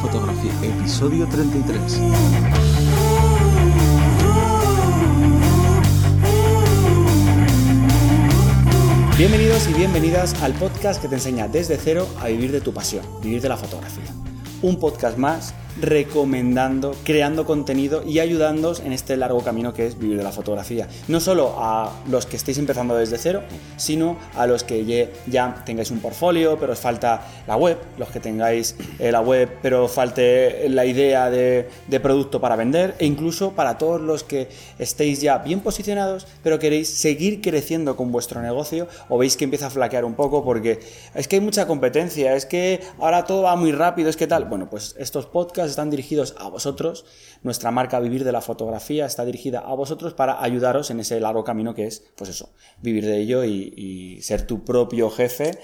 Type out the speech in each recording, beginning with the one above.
fotografía, episodio 33. Bienvenidos y bienvenidas al podcast que te enseña desde cero a vivir de tu pasión, vivir de la fotografía. Un podcast más recomendando, creando contenido y ayudándoos en este largo camino que es vivir de la fotografía. No solo a los que estéis empezando desde cero, sino a los que ya tengáis un portfolio, pero os falta la web, los que tengáis eh, la web, pero falte la idea de, de producto para vender, e incluso para todos los que estéis ya bien posicionados, pero queréis seguir creciendo con vuestro negocio o veis que empieza a flaquear un poco porque es que hay mucha competencia, es que ahora todo va muy rápido, es que tal. Bueno, pues estos podcasts están dirigidos a vosotros. Nuestra marca Vivir de la Fotografía está dirigida a vosotros para ayudaros en ese largo camino que es, pues eso, vivir de ello y, ser tu propio jefe.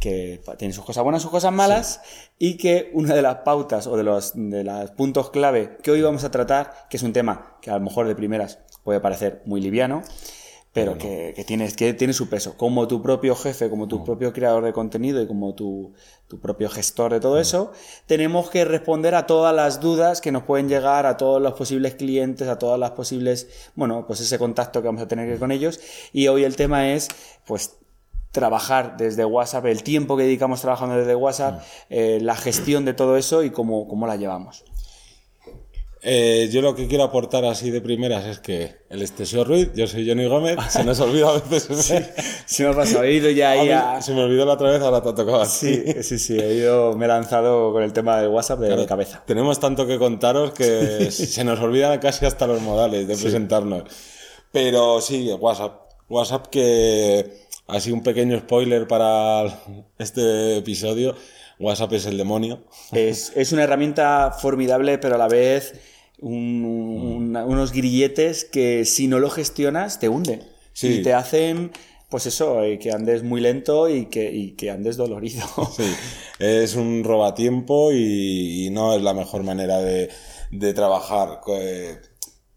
que tiene sus cosas buenas, sus cosas malas, y que una de las pautas o de los, de los puntos clave que hoy vamos a tratar, que es un tema que a lo mejor de primeras puede parecer muy liviano, pero que, que, tiene, que tiene su peso. Como tu propio jefe, como tu mm. propio creador de contenido y como tu, tu propio gestor de todo mm. eso, tenemos que responder a todas las dudas que nos pueden llegar, a todos los posibles clientes, a todas las posibles, bueno, pues ese contacto que vamos a tener con ellos. Y hoy el tema es, pues, trabajar desde WhatsApp, el tiempo que dedicamos trabajando desde WhatsApp, mm. eh, la gestión de todo eso y cómo, cómo la llevamos. Eh, yo lo que quiero aportar así de primeras es que el Estesio Ruiz, yo soy Johnny Gómez, se nos olvida a veces. sí, se me ha pasado, he ido ya ahí a... Se me olvidó la otra vez, ahora te ha tocado Sí, sí, sí, he ido, me he lanzado con el tema de WhatsApp de, cabeza. Tenemos tanto que contaros que se nos olvida casi hasta los modales de presentarnos. Pero sí, WhatsApp. WhatsApp que, así un pequeño spoiler para este episodio, WhatsApp es el demonio. Es, es una herramienta formidable, pero a la vez unos grilletes que si no lo gestionas te hunden. Y te hacen, pues eso, eh, que andes muy lento y que, que andes dolorido. Sí, es un robatiempo y, y no es la mejor manera de, de trabajar.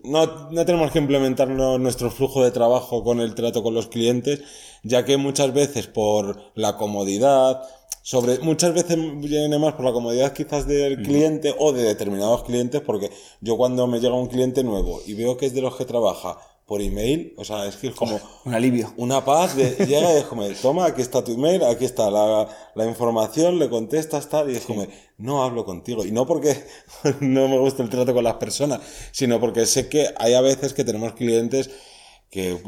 No, no, tenemos que implementar nuestro flujo de trabajo con el trato con los clientes, ya que muchas veces por la comodidad, sobre muchas veces viene más por la comodidad quizás del cliente o de determinados clientes porque yo cuando me llega un cliente nuevo y veo que es de los que trabaja por email, o sea, es que es como un alivio, una paz de llega y es como, toma, aquí está tu email, aquí está la, la información, le contestas tal y es como, no hablo contigo y no porque no me gusta el trato con las personas, sino porque sé que hay a veces que tenemos clientes que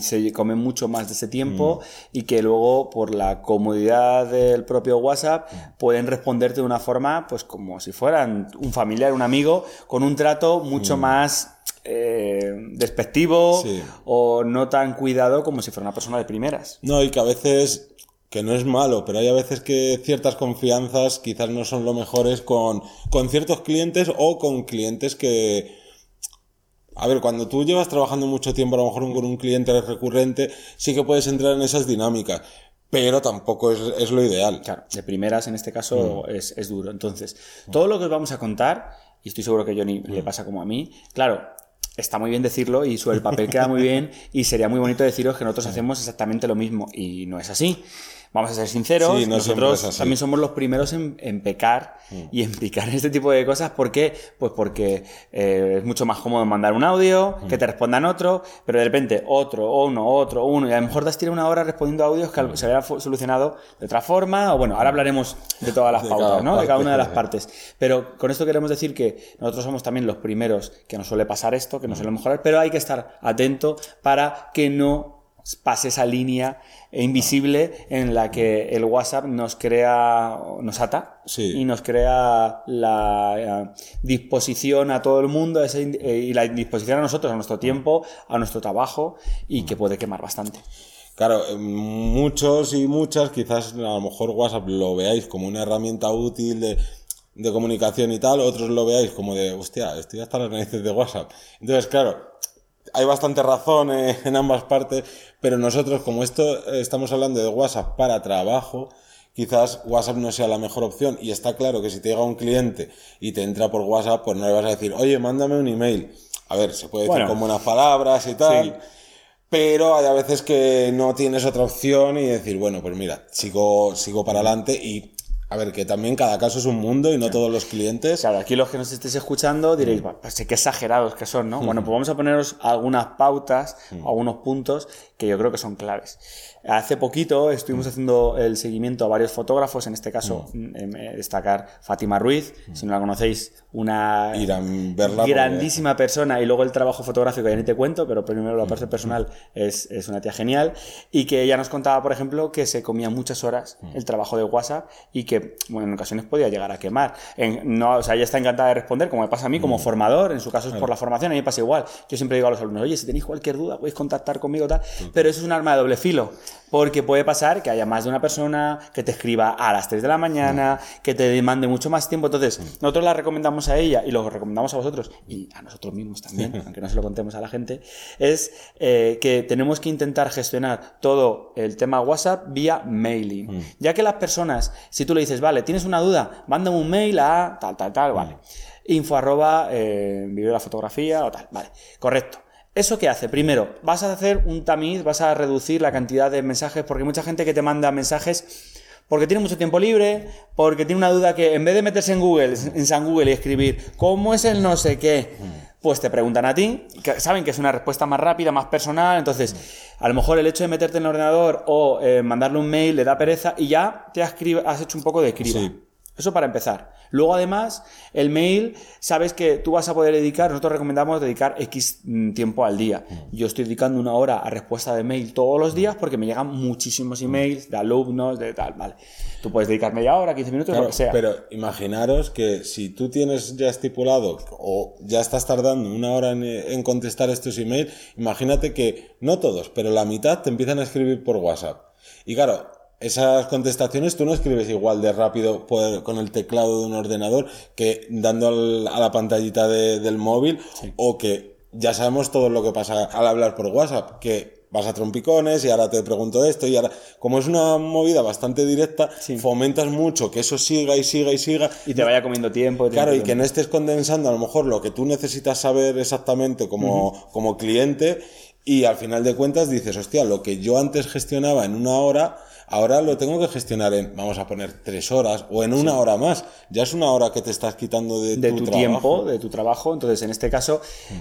se come mucho más de ese tiempo mm. y que luego por la comodidad del propio WhatsApp mm. pueden responderte de una forma pues como si fueran un familiar, un amigo, con un trato mucho mm. más eh, despectivo o no tan cuidado como si fuera una persona de primeras. No, y que a veces que no es malo, pero hay a veces que ciertas confianzas quizás no son lo mejores con, con ciertos clientes o con clientes que, a ver, cuando tú llevas trabajando mucho tiempo, a lo mejor con un cliente recurrente, sí que puedes entrar en esas dinámicas, pero tampoco es, lo ideal. Claro, de primeras en este caso mm. es, duro. Entonces, todo lo que os vamos a contar, y estoy seguro que a Johnny le mm. pasa como a mí, claro, está muy bien decirlo y sobre el papel queda muy bien y sería muy bonito deciros que nosotros hacemos exactamente lo mismo. Y no es así vamos a ser sinceros, nosotros también somos los primeros en, pecar mm. y en picar este tipo de cosas. ¿Por qué? Pues porque eh, es mucho más cómodo mandar un audio, mm. que te respondan otro, pero de repente otro, uno, otro, uno, y a lo mejor das tirar una hora respondiendo a audios que mm. se había solucionado de otra forma, o bueno, ahora hablaremos de todas las pautas, ¿no? de cada una de las partes. Pero con esto queremos decir que nosotros somos también los primeros que nos suele pasar esto, que nos suele mejorar, pero hay que estar atento para que no pase esa línea invisible en la que el WhatsApp nos crea, nos ata y nos crea la eh, disposición a todo el mundo eh, y la disposición a nosotros, a nuestro tiempo, a nuestro trabajo y que puede quemar bastante. Claro, eh, muchos y muchas quizás a lo mejor WhatsApp lo veáis como una herramienta útil de, de comunicación y tal, otros lo veáis como de, hostia, estoy hasta las narices de WhatsApp. Entonces, claro, hay bastante razón en ambas partes, pero nosotros, como esto eh, estamos hablando de WhatsApp para trabajo, quizás WhatsApp no sea la mejor opción. Y está claro que si te llega un cliente y te entra por WhatsApp, pues no le vas a decir, oye, mándame un email. A ver, se puede decir con buenas palabras y tal. Pero hay a veces que no tienes otra opción y decir, bueno, pues mira, sigo, sigo para adelante y A ver, que también cada caso es un mundo y no todos los clientes. Claro, aquí los que nos estéis escuchando diréis, "Buah, pues sí, qué exagerados que son, ¿no? Bueno, pues vamos a poneros algunas pautas, algunos puntos que yo creo que son claves. Hace poquito estuvimos haciendo el seguimiento a varios fotógrafos, en este caso em, eh, destacar Fátima Ruiz, si no la conocéis, una Ir a verla porque- grandísima persona y luego el trabajo fotográfico ya ni te cuento, pero primero la parte personal es, es una tía genial y que ella nos contaba, por ejemplo, que se comía muchas horas el trabajo de WhatsApp y que, bueno, en ocasiones podía llegar a quemar. En- no, o sea, ella está encantada de responder, como me pasa a mí como formador, en su caso es por la formación, a mí me pasa igual. Yo siempre digo a los alumnos, oye, si tenéis cualquier duda, podéis contactar conmigo, tal, pero eso es un arma de doble filo. Porque puede pasar que haya más de una persona que te escriba a las 3 de la mañana, que te demande mucho más tiempo. Entonces, nosotros la recomendamos a ella y lo recomendamos a vosotros y a nosotros mismos también, aunque no se lo contemos a la gente, es eh, que tenemos que intentar gestionar todo el tema WhatsApp vía mailing. Ya que las personas, si tú le dices, vale, tienes una duda, mándame un mail a tal, tal, tal, vale. Info arroba, eh, vídeo de la fotografía o tal, vale, correcto. ¿Eso qué hace? Primero, vas a hacer un tamiz, vas a reducir la cantidad de mensajes, porque hay mucha gente que te manda mensajes porque tiene mucho tiempo libre, porque tiene una duda que en vez de meterse en Google, en San Google y escribir cómo es el no sé qué, pues te preguntan a ti, que saben que es una respuesta más rápida, más personal, entonces a lo mejor el hecho de meterte en el ordenador o eh, mandarle un mail le da pereza y ya te has, hecho un poco de criba. Sí. Eso para empezar. Luego, además, el mail, sabes que tú vas a poder dedicar, nosotros recomendamos dedicar X mm, tiempo al día. Yo estoy dedicando una hora a respuesta de mail todos los días porque me llegan muchísimos emails de alumnos, de tal, vale. Tú puedes dedicar media hora, 15 minutos, Claro, lo que sea. pero imaginaros que si tú tienes ya estipulado o ya estás tardando una hora en, en contestar estos emails, imagínate que no todos, pero la mitad te empiezan a escribir por WhatsApp. Y claro, esas contestaciones tú no escribes igual de rápido por- con el teclado de un ordenador que dando al- a la pantallita de- del móvil o que ya sabemos todo lo que pasa al hablar por WhatsApp, que vas a trompicones y ahora te pregunto esto y ahora, como es una movida bastante directa, Sí. fomentas mucho que eso siga y siga y siga. y te vaya comiendo tiempo. Claro, y que no estés condensando a lo mejor lo que tú necesitas saber exactamente como, como cliente y al final de cuentas dices, hostia, lo que yo antes gestionaba en una hora, ahora lo tengo que gestionar en, vamos a poner, tres horas o en una hora más. Ya es una hora que te estás quitando de, de tu, tu, trabajo. tiempo, de tu trabajo. Entonces, en este caso,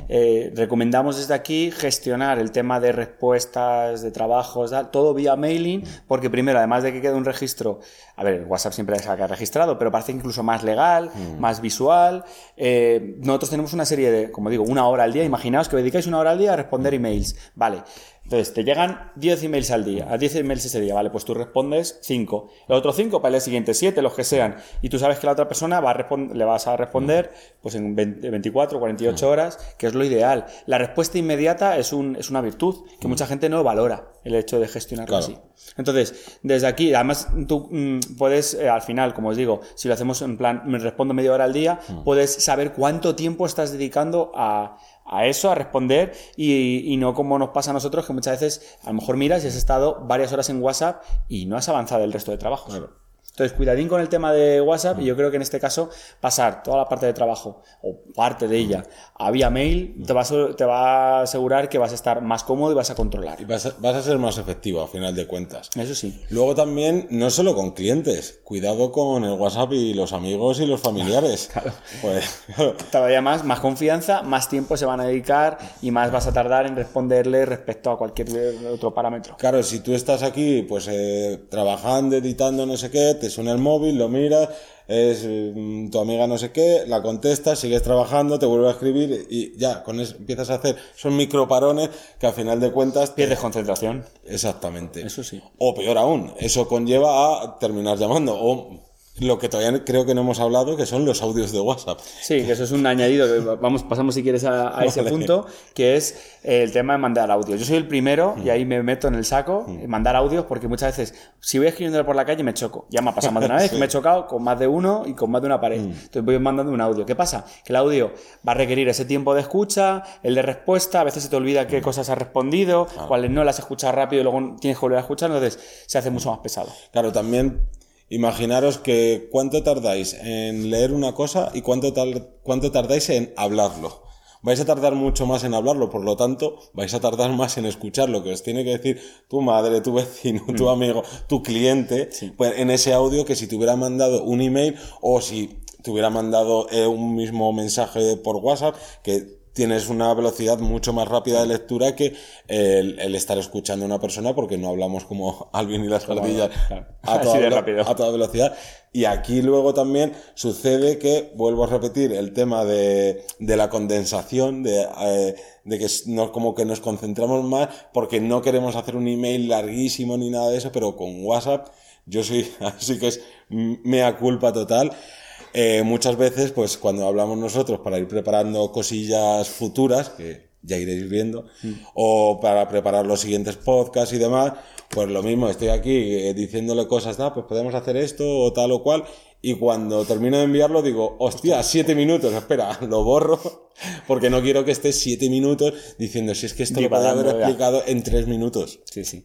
eh, recomendamos desde aquí gestionar el tema de respuestas, de trabajos, todo vía mailing, porque primero, además de que quede un registro, a ver, el WhatsApp siempre se ha registrado, pero parece incluso más legal, más visual. Eh, nosotros tenemos una serie de, como digo, una hora al día. Imaginaos que dedicáis una hora al día a responder emails. Vale. Entonces, te llegan 10 emails al día, a 10 emails ese día, ¿vale? Pues tú respondes 5. Los otros 5 para el día siguiente, 7, los que sean. Y tú sabes que la otra persona va a le vas a responder pues en 20 24, 48 horas, que es lo ideal. La respuesta inmediata es, un, es una virtud que mucha gente no valora, el hecho de gestionarlo Claro. así. Entonces, desde aquí, además tú mm, puedes, eh, al final, como os digo, si lo hacemos en plan, me respondo media hora al día, puedes saber cuánto tiempo estás dedicando a, a eso, a responder, y, y no como nos pasa a nosotros, que muchas veces a lo mejor miras y has estado varias horas en WhatsApp y no has avanzado el resto de trabajos. Entonces, cuidadín con el tema de WhatsApp, y yo creo que en este caso, pasar toda la parte de trabajo, o parte de ella, a vía mail, te va, a, te va a asegurar que vas a estar más cómodo y vas a controlar. Y vas a, vas a ser más efectivo a final de cuentas. Eso sí. Luego también, no solo con clientes, cuidado con el WhatsApp y los amigos y los familiares. Pues, claro. todavía más, más confianza, más tiempo se van a dedicar y más vas a tardar en responderle respecto a cualquier otro parámetro. Claro, si tú estás aquí, pues eh, trabajando, editando, no sé qué, te suena el móvil, lo miras, es mm, tu amiga no sé qué, la contestas, sigues trabajando, te vuelve a escribir y ya, con eso empiezas a hacer, son microparones que a final de cuentas... Pierdes concentración. Exactamente. Eso sí. O peor aún, eso conlleva a terminar llamando. O lo que todavía creo que no hemos hablado, que son los audios de WhatsApp. Sí, que eso es un añadido. que Vamos, pasamos si quieres a, a ese punto, que es el tema de mandar audios. Yo soy el primero, y ahí me meto en el saco, mandar audios, porque muchas veces, si voy escribiendo por la calle, me choco. Ya me ha pasado más de una vez, que me he chocado con más de uno y con más de una pared. Entonces voy mandando un audio. ¿Qué pasa? Que el audio va a requerir ese tiempo de escucha, el de respuesta, a veces se te olvida qué cosas has respondido, cuáles no las has escuchado rápido y luego tienes que volver a escuchar, entonces se hace mucho más pesado. Claro, también imaginaros que cuánto tardáis en leer una cosa y cuánto, tar- cuánto tardáis en hablarlo. vais a tardar mucho más en hablarlo, por lo tanto, vais a tardar más en escuchar lo que os tiene que decir tu madre, tu vecino, tu amigo, tu cliente, pues en ese audio que si te hubiera mandado un email o si te hubiera mandado eh, un mismo mensaje por WhatsApp que tienes una velocidad mucho más rápida de lectura que el, estar escuchando a una persona porque no hablamos como Alvin y las ardillas a, toda, a toda velocidad. Y aquí luego también sucede que, vuelvo a repetir, el tema de, de la condensación, de, eh, de que no, como que nos concentramos más porque no queremos hacer un email larguísimo ni nada de eso, pero con WhatsApp yo soy, así que es mea culpa total. Eh, muchas veces, pues cuando hablamos nosotros para ir preparando cosillas futuras, que ya iréis viendo, mm. o para preparar los siguientes podcasts y demás, pues lo mismo, estoy aquí eh, diciéndole cosas, ah, pues podemos hacer esto o tal o cual, y cuando termino de enviarlo digo, hostia, siete minutos, espera, lo borro, porque no quiero que esté siete minutos diciendo, si es que esto lo podría haber explicado en tres minutos. Sí, sí.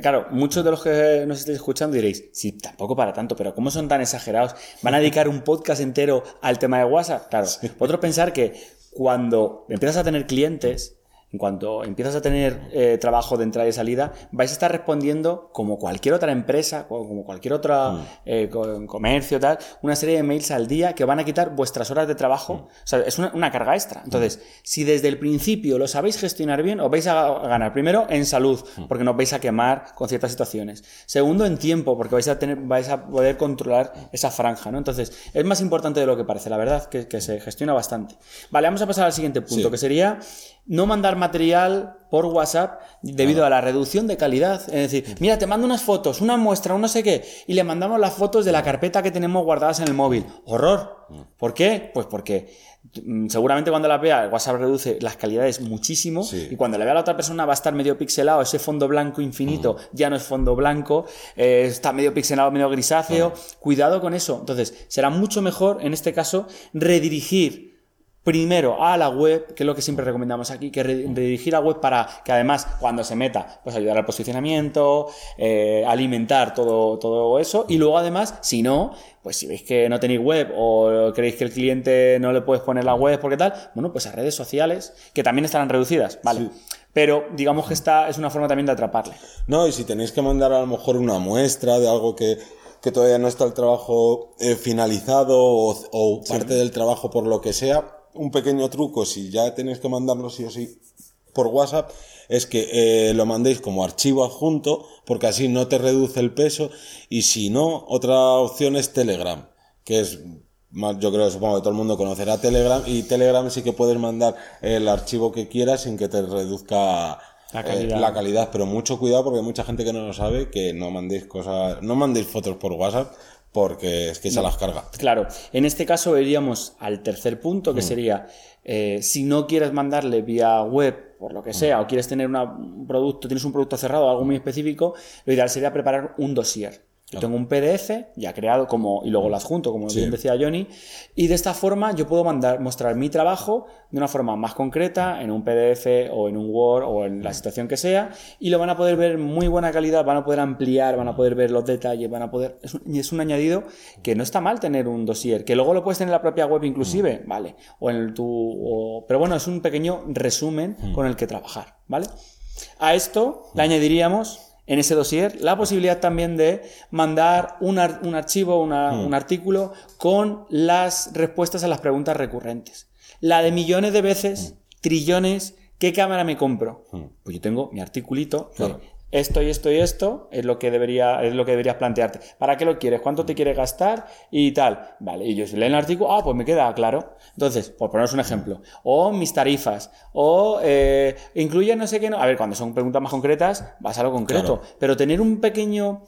Claro, muchos de los que nos estéis escuchando diréis, sí, tampoco para tanto, pero ¿cómo son tan exagerados? ¿Van a dedicar un podcast entero al tema de WhatsApp? Claro, vosotros pensar que cuando empiezas a tener clientes, en cuanto empiezas a tener eh, trabajo de entrada y salida, vais a estar respondiendo como cualquier otra empresa, como cualquier otro mm. eh, comercio, tal, una serie de mails al día que van a quitar vuestras horas de trabajo. Mm. O sea, es una, carga extra. Entonces, si desde el principio lo sabéis gestionar bien, os vais a ganar. Primero, en salud, mm. porque no os vais a quemar con ciertas situaciones. Segundo, en tiempo, porque vais a tener, vais a poder controlar esa franja, ¿no? Entonces, es más importante de lo que parece, la verdad, que, que se gestiona bastante. Vale, vamos a pasar al siguiente punto, que sería no mandar material por WhatsApp debido a la reducción de calidad. Es decir, mira, te mando unas fotos, una muestra, un no sé qué, y le mandamos las fotos de la carpeta que tenemos guardadas en el móvil. Horror. ¿Por qué? Pues porque mm, seguramente cuando las vea, WhatsApp reduce las calidades muchísimo y cuando le vea a la otra persona va a estar medio pixelado, ese fondo blanco infinito ya no es fondo blanco, eh, está medio pixelado, medio grisáceo. Cuidado con eso. Entonces, será mucho mejor en este caso redirigir primero a la web, que es lo que siempre recomendamos aquí, que redirigir a web para que además cuando se meta, pues ayudar al posicionamiento, eh, alimentar todo, todo eso y luego además, si no, pues si veis que no tenéis web o creéis que el cliente no le puedes poner la web porque tal, bueno, pues a redes sociales que también estarán reducidas, ¿vale? Pero digamos que esta es una forma también de atraparle. No, y si tenéis que mandar a lo mejor una muestra de algo que, todavía no está el trabajo eh, finalizado o, parte del trabajo por lo que sea, un pequeño truco, si ya tenéis que mandarlo sí o sí por WhatsApp, es que eh, lo mandéis como archivo adjunto, porque así no te reduce el peso, y si no, otra opción es Telegram, que es yo creo, supongo que todo el mundo conocerá Telegram, y Telegram sí que puedes mandar el archivo que quieras sin que te reduzca la calidad. Eh, la calidad, pero mucho cuidado porque hay mucha gente que no lo sabe, que no mandéis cosas, no mandéis fotos por WhatsApp, porque es que se las carga. Claro, en este caso iríamos al tercer punto, que mm. sería, eh, si no quieres mandarle vía web, por lo que sea, mm. o quieres tener un producto, tienes un producto cerrado, algo muy específico, lo ideal sería preparar un dossier. Yo tengo un PDF ya creado como, y luego lo adjunto, como bien decía Johnny, y de esta forma yo puedo mandar, mostrar mi trabajo de una forma más concreta en un PDF o en un Word o en la situación que sea, y lo van a poder ver muy buena calidad, van a poder ampliar, van a poder ver los detalles, van a poder. Es un, es un añadido que no está mal tener un dossier, que luego lo puedes tener en la propia web inclusive, mm. ¿vale? O en tu. pero bueno, es un pequeño resumen mm. con el que trabajar, ¿vale? A esto le añadiríamos en ese dossier la posibilidad también de mandar un, archivo, hmm. un artículo con las respuestas a las preguntas recurrentes. La de millones de veces, hmm. trillones, ¿qué cámara me compro? Hmm. Pues yo tengo mi articulito esto y esto y esto es lo que debería es lo que deberías plantearte. ¿Para qué lo quieres? ¿Cuánto te quieres gastar? Y tal. Vale, y yo si leo el artículo, ah, pues me queda claro. Entonces, por poneros un ejemplo, o mis tarifas, o eh, incluye no sé qué, no. A ver, cuando son preguntas más concretas, vas a lo concreto. Pero tener un pequeño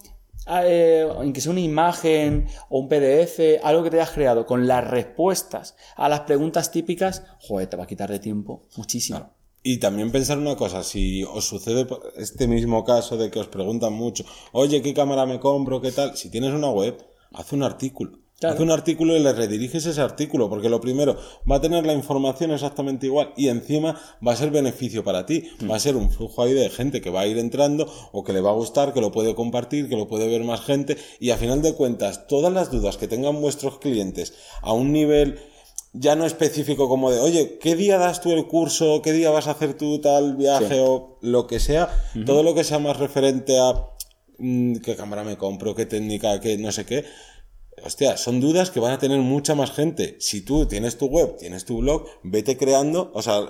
ah, eh, que sea una imagen o un PDF, algo que te hayas creado con las respuestas a las preguntas típicas, joder, te va a quitar de tiempo muchísimo. Y también pensar una cosa, si os sucede este mismo caso de que os preguntan mucho, oye, ¿qué cámara me compro? ¿Qué tal? Si tienes una web, haz un artículo. Haz un artículo y le rediriges ese artículo, porque lo primero, va a tener la información exactamente igual y encima va a ser beneficio para ti. Va a ser un flujo ahí de gente que va a ir entrando o que le va a gustar, que lo puede compartir, que lo puede ver más gente y a final de cuentas, todas las dudas que tengan vuestros clientes a un nivel ya no específico como de, oye, ¿qué día das tú el curso? ¿Qué día vas a hacer tú tal viaje o lo que sea? Todo lo que sea más referente a mm, qué cámara me compro, qué técnica, qué no sé qué. Hostia, son dudas que van a tener mucha más gente. Si tú tienes tu web, tienes tu blog, vete creando, o sea,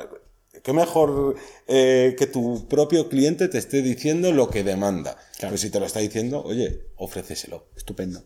qué mejor eh, que tu propio cliente te esté diciendo lo que demanda. Claro. Pues si te lo está diciendo, oye, ofréceselo. Estupendo.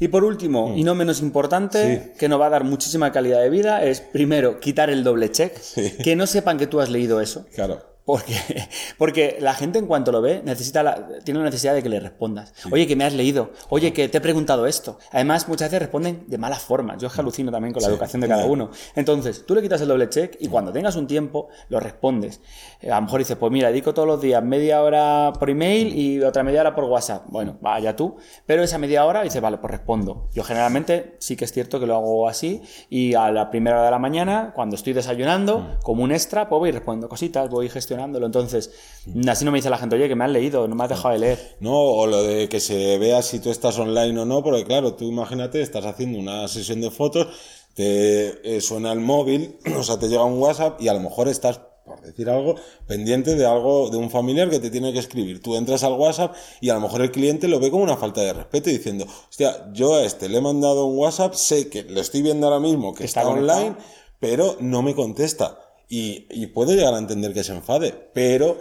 Y por último, y no menos importante, que nos va a dar muchísima calidad de vida, es primero quitar el doble check, que no sepan que tú has leído eso. Claro. Porque, porque la gente en cuanto lo ve necesita la, tiene la necesidad de que le respondas. Oye, que me has leído. Oye, que te he preguntado esto. Además, muchas veces responden de malas formas. Yo es que alucino también con la educación de cada uno. Entonces, tú le quitas el doble check y cuando tengas un tiempo, lo respondes. Eh, a lo mejor dices, pues mira, dedico todos los días media hora por email y otra media hora por WhatsApp. Bueno, vaya tú. Pero esa media hora dices, vale, pues respondo. Yo generalmente sí que es cierto que lo hago así y a la primera hora de la mañana, cuando estoy desayunando, como un extra, pues voy respondiendo cositas, voy gestionando entonces, así no me dice la gente, oye, que me has leído, no me has dejado de leer. No, o lo de que se vea si tú estás online o no, porque claro, tú imagínate, estás haciendo una sesión de fotos, te eh, suena el móvil, o sea, te llega un WhatsApp y a lo mejor estás por decir algo, pendiente de algo, de un familiar que te tiene que escribir. Tú entras al WhatsApp y a lo mejor el cliente lo ve como una falta de respeto diciendo, hostia, yo a este le he mandado un WhatsApp, sé que lo estoy viendo ahora mismo, que está, online, pero no me contesta. Y, y, puedo llegar a entender que se enfade, pero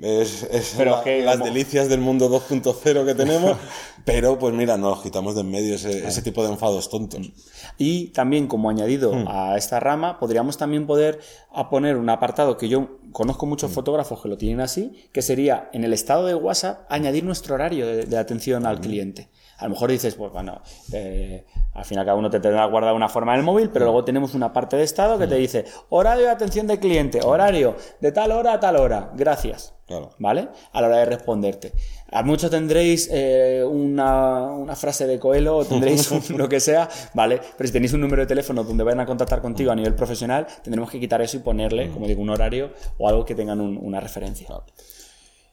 es, es pero las delicias del mundo 2.0 que tenemos, pero pues mira, nos quitamos de en medio ese, ese, tipo de enfados tontos. Y también como añadido hmm. a esta rama, podríamos también poder a poner un apartado que yo conozco muchos hmm. fotógrafos que lo tienen así, que sería en el estado de WhatsApp añadir nuestro horario de, de atención al hmm. cliente. A lo mejor dices, pues bueno, eh, al final cada uno te tendrá guardado una forma en el móvil, pero luego tenemos una parte de estado que te dice horario de atención del cliente, horario de tal hora a tal hora, gracias. ¿Vale? A la hora de responderte. A muchos tendréis eh, una, frase de Coelho o tendréis lo que sea, ¿vale? Pero si tenéis un número de teléfono donde vayan a contactar contigo a nivel profesional, tendremos que quitar eso y ponerle, como digo, un horario o algo que tengan una referencia.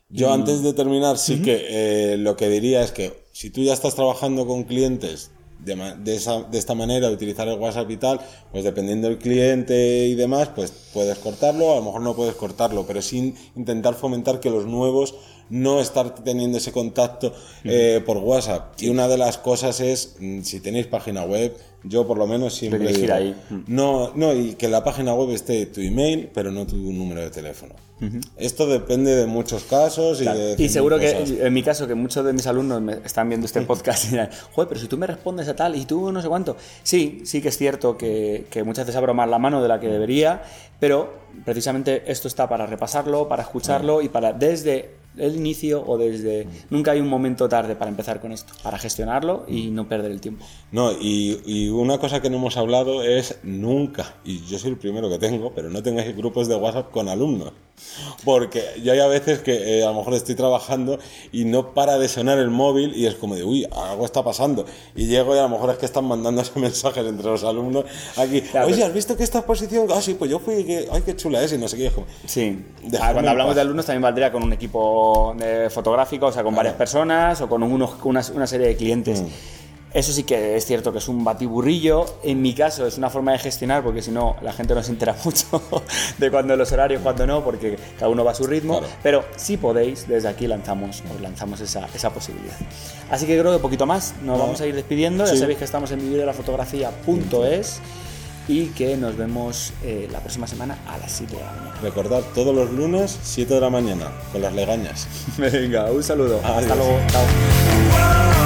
Yo antes de terminar, sí que eh, lo que diría es que si tú ya estás trabajando con clientes de, de, esa, de, esta manera, de utilizar el WhatsApp y tal, pues dependiendo del cliente y demás, pues puedes cortarlo, a lo mejor no puedes cortarlo, pero sin intentar fomentar que los nuevos no estar teniendo ese contacto eh, por WhatsApp. Y una de las cosas es, mm, si tenéis página web, yo por lo menos siempre ahí. no, no, y que la página web esté tu email, pero no tu número de teléfono. Esto depende de muchos casos y, y seguro que en mi caso que muchos de mis alumnos me están viendo este podcast y dirán, joder, pero si tú me respondes a tal y tú no sé cuánto. Sí, sí que es cierto que, que muchas veces abro más la mano de la que debería, pero precisamente esto está para repasarlo, para escucharlo y para desde el inicio o desde... Nunca hay un momento tarde para empezar con esto, para gestionarlo y no perder el tiempo. No, y, y, una cosa que no hemos hablado es nunca, y yo soy el primero que tengo, pero no tengáis grupos de WhatsApp con alumnos. Porque yo hay a veces que eh, a lo mejor estoy trabajando y no para de sonar el móvil y es como de, uy, algo está pasando. Y llego y a lo mejor es que están mandando ese mensajes entre los alumnos aquí. Oye, ¿has visto que esta exposición? Ah, sí, pues yo fui, que, ay, qué chula es y no sé qué. sí, ah, cuando hablamos de alumnos también valdría con un equipo eh, fotográfico, o sea, con varias personas o con unos, una, una, serie de clientes. Mm. Eso sí que es cierto que es un batiburrillo. En mi caso es una forma de gestionar porque si no la gente no se entera mucho de cuándo los horarios, cuándo no, porque cada uno va a su ritmo. Pero si podéis, desde aquí lanzamos, os lanzamos esa, esa, posibilidad. Así que creo que poquito más nos vamos a ir despidiendo. Ya sabéis que estamos en vivirdelafotografía.es y que nos vemos eh, la próxima semana a las 7 de la mañana. Recordad, todos los lunes, 7 de la mañana, con las legañas. Venga, un saludo. Hasta luego. Chao.